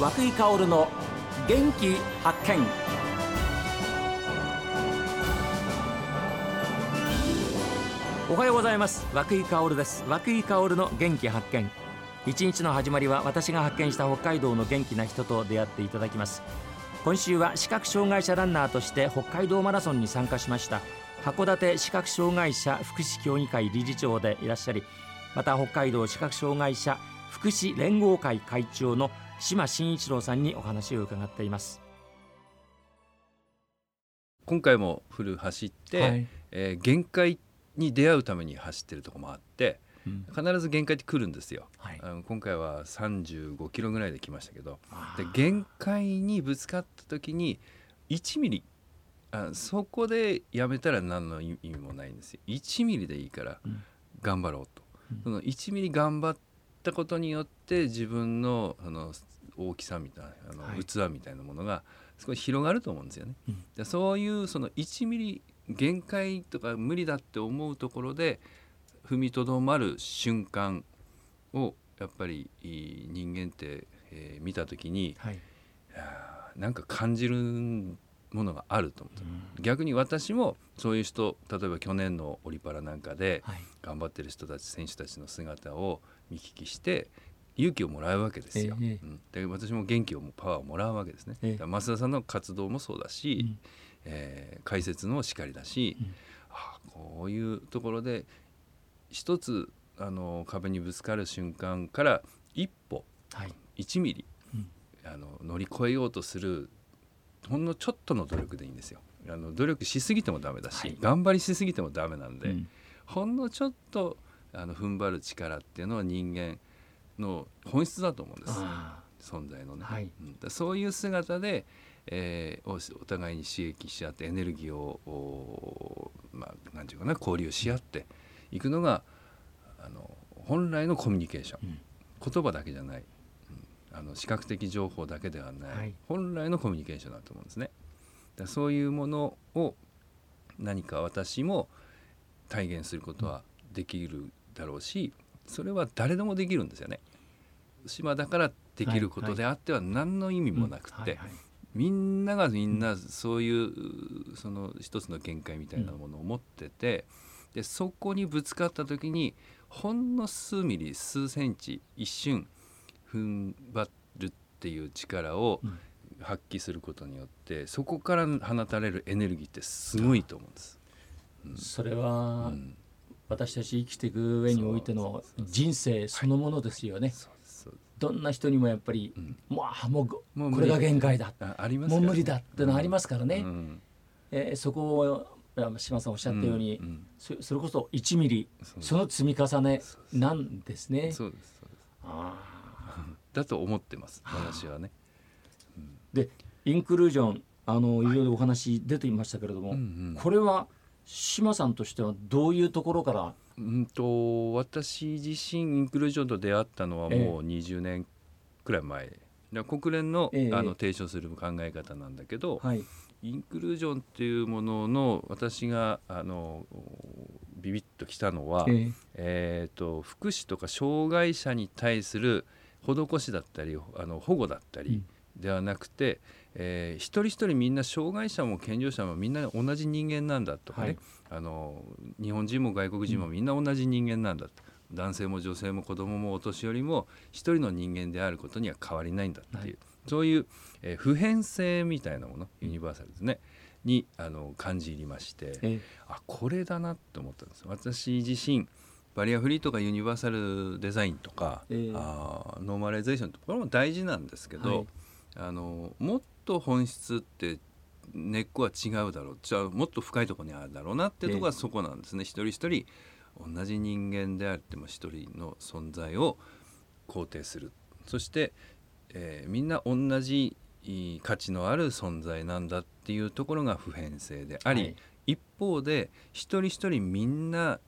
和久井薫の元気発見。おはようございます。和久井薫です。和久井薫の元気発見。一日の始まりは私が発見した北海道の元気な人と出会っていただきます。今週は視覚障害者ランナーとして北海道マラソンに参加しました。函館視覚障害者福祉協議会理事長でいらっしゃりまた北海道視覚障害者福祉連合会会長の島真一郎さんにお話を伺っています。今回もフル走って、はい、えー、限界に出会うために走ってるとこもあって、うん、必ず限界って来るんですよ、はい、あの今回は35キロぐらいで来ましたけどで限界にぶつかった時に1ミリあそこでやめたら何の意味もないんですよ。1ミリでいいから頑張ろうと、うん、その1ミリ頑張ったことによって自分のあの大きさみたいなあの、はい、器みたいなものが少し広がると思うんですよね。うん、でそういうその1ミリ限界とか無理だって思うところで踏みとどまる瞬間をやっぱり人間って、えー、見た時に、はい、なんか感じるものがあると思うん、逆に私もそういう人例えば去年のオリパラなんかで頑張ってる人たち選手たちの姿を見聞きして勇気をもらうわけですよ、えうん、で私も元気をパワーをもらうわけですね、え増田さんの活動もそうだし、うん、えー、解説のしかりだし、うん、あこういうところで一つあの壁にぶつかる瞬間から一歩、はい、1ミリ、うん、あの乗り越えようとするほんのちょっとの努力でいいんですよ。あの努力しすぎてもダメだし、はい、頑張りしすぎてもダメなんで、うん、ほんのちょっとあの踏ん張る力っていうのは人間の本質だと思うんです。存在のね、はい、うん、そういう姿で、えー、お互いに刺激し合ってエネルギーをまあ何て言うかな交流し合っていくのがあの本来のコミュニケーション、うん、言葉だけじゃない、うん、あの視覚的情報だけではない、はい、本来のコミュニケーションだと思うんですね。だそういうものを何か私も体現することはできるだろうしそれは誰でもできるんですよね。島だからできることであっては何の意味もなくて、みんながみんなそういうその一つの限界みたいなものを持ってて、でそこにぶつかった時にほんの数ミリ数センチ一瞬踏ん張るっていう力を発揮することによってそこから放たれるエネルギーってすごいと思うんです。うん、それは、うん。私たち生きていく上においての人生そのものですよね。どんな人にもやっぱり、うん、もうもうこれが限界だ。あります、ね、もう無理だってのありますからね、うん、えー、そこを島さんおっしゃったように、うんうん、そそれこそ1ミリその積み重ねなんですね。そうですそうです。あだと思ってます私はね。でインクルージョンあのい。ろいろお話出ていましたけれども、はいうんうん、これは島さんとしてはどういうところから？うんと私自身インクルージョンと出会ったのはもう20年くらい前、え国連の,、あの提唱する考え方なんだけど、はい、インクルージョンっていうものの私があのビビッときたのは、えー、えーと福祉とか障害者に対する施しだったりあの保護だったりではなくて、うんえー、一人一人みんな障害者も健常者もみんな同じ人間なんだとかね、はい、あの日本人も外国人もみんな同じ人間なんだと、うん、男性も女性も子供もお年寄りも一人の人間であることには変わりないんだっていう、はい、そういう、えー、普遍性みたいなものユニバーサルですね、にあの感じ入りまして、えー、あこれだなって思ったんです。私自身バリアフリーとかユニバーサルデザインとか、えー、あノーマライゼーションとこれも大事なんですけど、はい、あのもっと本質って根っこは違うだろうじゃあもっと深いところにあるだろうなっていうところがそこなんですね、えー、一人一人同じ人間であっても一人の存在を肯定する。そして、えー、みんな同じ価値のある存在なんだっていうところが普遍性であり、はい、一方で一人一人みんな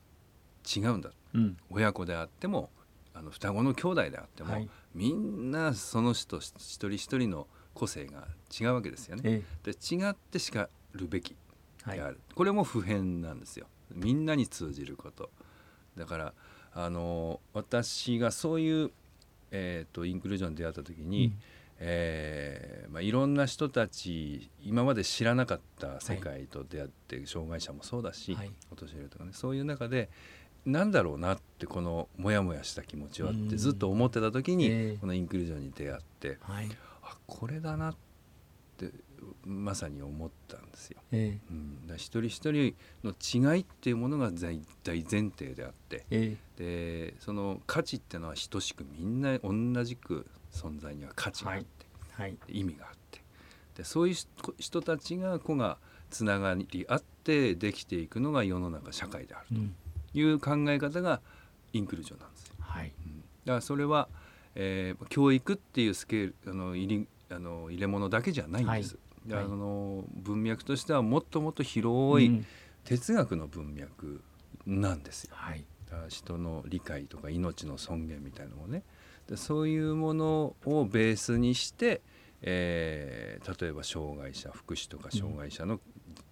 違うんだ、うん、親子であってもあの双子の兄弟であっても、はい、みんなその人一人一人の個性が違うわけですよね。ええ、で違ってしかるべきである、はい、これも普遍なんですよ。みんなに通じること。だからあの私がそういう、えーと、インクルージョンに出会った時に、うん、えーまあ、いろんな人たち今まで知らなかった世界と出会って、はい、障害者もそうだし、はい、お年寄りとかねそういう中でなんだろうなってこのモヤモヤした気持ちはってずっと思ってた時に、このインクルージョンに出会って、はい、あこれだなってまさに思ったんですよ。えー、うん、だ一人一人の違いっていうものが大前提であって、えー、でその価値っていうのは等しくみんな同じく存在には価値があって、はい。はい、意味があって。でそういう人たちが子がつながり合ってできていくのが世の中社会であるという考え方がインクルージョンなんですよ。はい、うん、だからそれは、えー、教育っていうスケールあの入りあの入れ物だけじゃないんです。はい、あの文脈としてはもっともっと広い哲学の文脈なんですよ。はい、人の理解とか命の尊厳みたいなのもね。でそういうものをベースにして、えー、例えば障害者福祉とか障害者の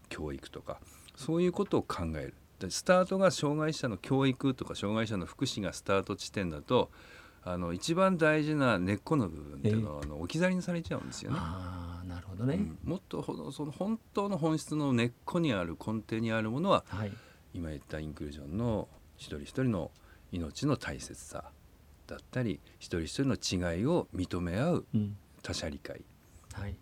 教育とか、うん、そういうことを考える。でスタートが障害者の教育とか障害者の福祉がスタート地点だとあの一番大事な根っこの部分っていうのは、えー、あの置き去りにされちゃうんですよね。あなるほどね、うん、もっとその本当の本質の根っこにある根底にあるものは、はい、今言ったインクルージョンの一人一人の命の大切さだったり一人一人の違いを認め合う他者理解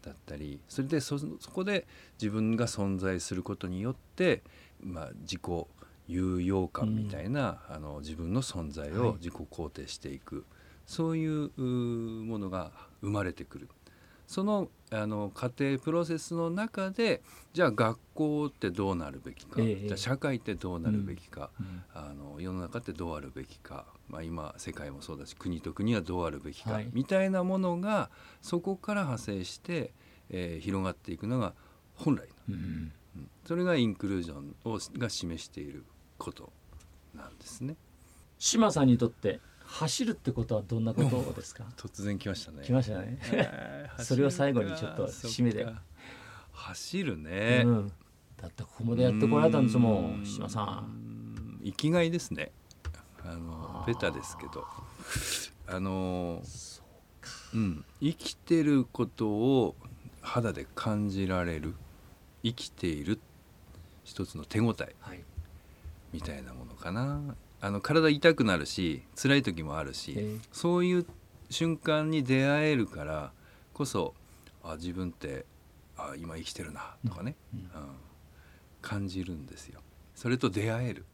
だったり、はい、それでそこで自分が存在することによって、まあ、自己有用感みたいな、うん、あの自分の存在を自己肯定していく、はい、そういうものが生まれてくる。そのあの家庭プロセスの中でじゃあ学校ってどうなるべきか、えー、じゃあ社会ってどうなるべきか、うん、あの世の中ってどうあるべきか、まあ、今世界もそうだし国と国はどうあるべきか、はい、みたいなものがそこから派生して、えー、広がっていくのが本来の、うん、それがインクルージョンをが示していることなんですね。島さんにとって走るってことはどんなことですか？突然来ましたね。来ましたね、えー、それを最後にちょっと締めで走るね、うん、だってここまでやってこられたんですもん島さん。生きがいですね。あのベタですけど。あのうん。生きてることを肌で感じられる生きている一つの手応え、はい、みたいなものかな。あの体痛くなるし辛い時もあるし、えー、そういう瞬間に出会えるからこそあ自分ってあ今生きてるなとかね、うん、うん、感じるんですよ。それと出会える。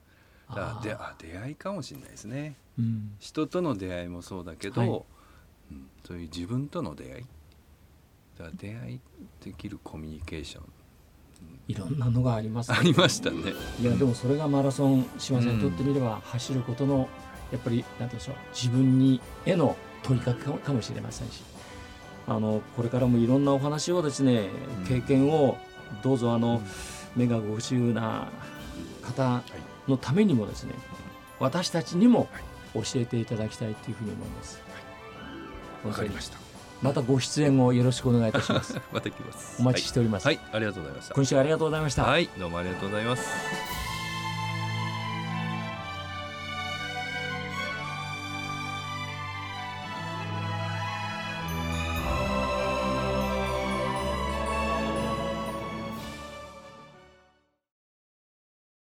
だであ出会いかもしれないですね、うん、人との出会いもそうだけど、はい、うん、そういう自分との出会い。だ出会いできるコミュニケーションいろんなのがあります、ね、ありましたね。いやでもそれがマラソン島さんにとってみれば、走ることのやっぱり何でしょう自分にへの問いかけかもしれませんし。あのこれからもいろんなお話をですね、経験をどうぞあの、目がご不自由な方のためにもですね、私たちにも教えていただきたいというふうに思います。わ、かりました。またご出演をよろしくお願いいたします。また来ます。お待ちしております、はい。はい、ありがとうございました。今週ありがとうございました。はい、どうもありがとうございます。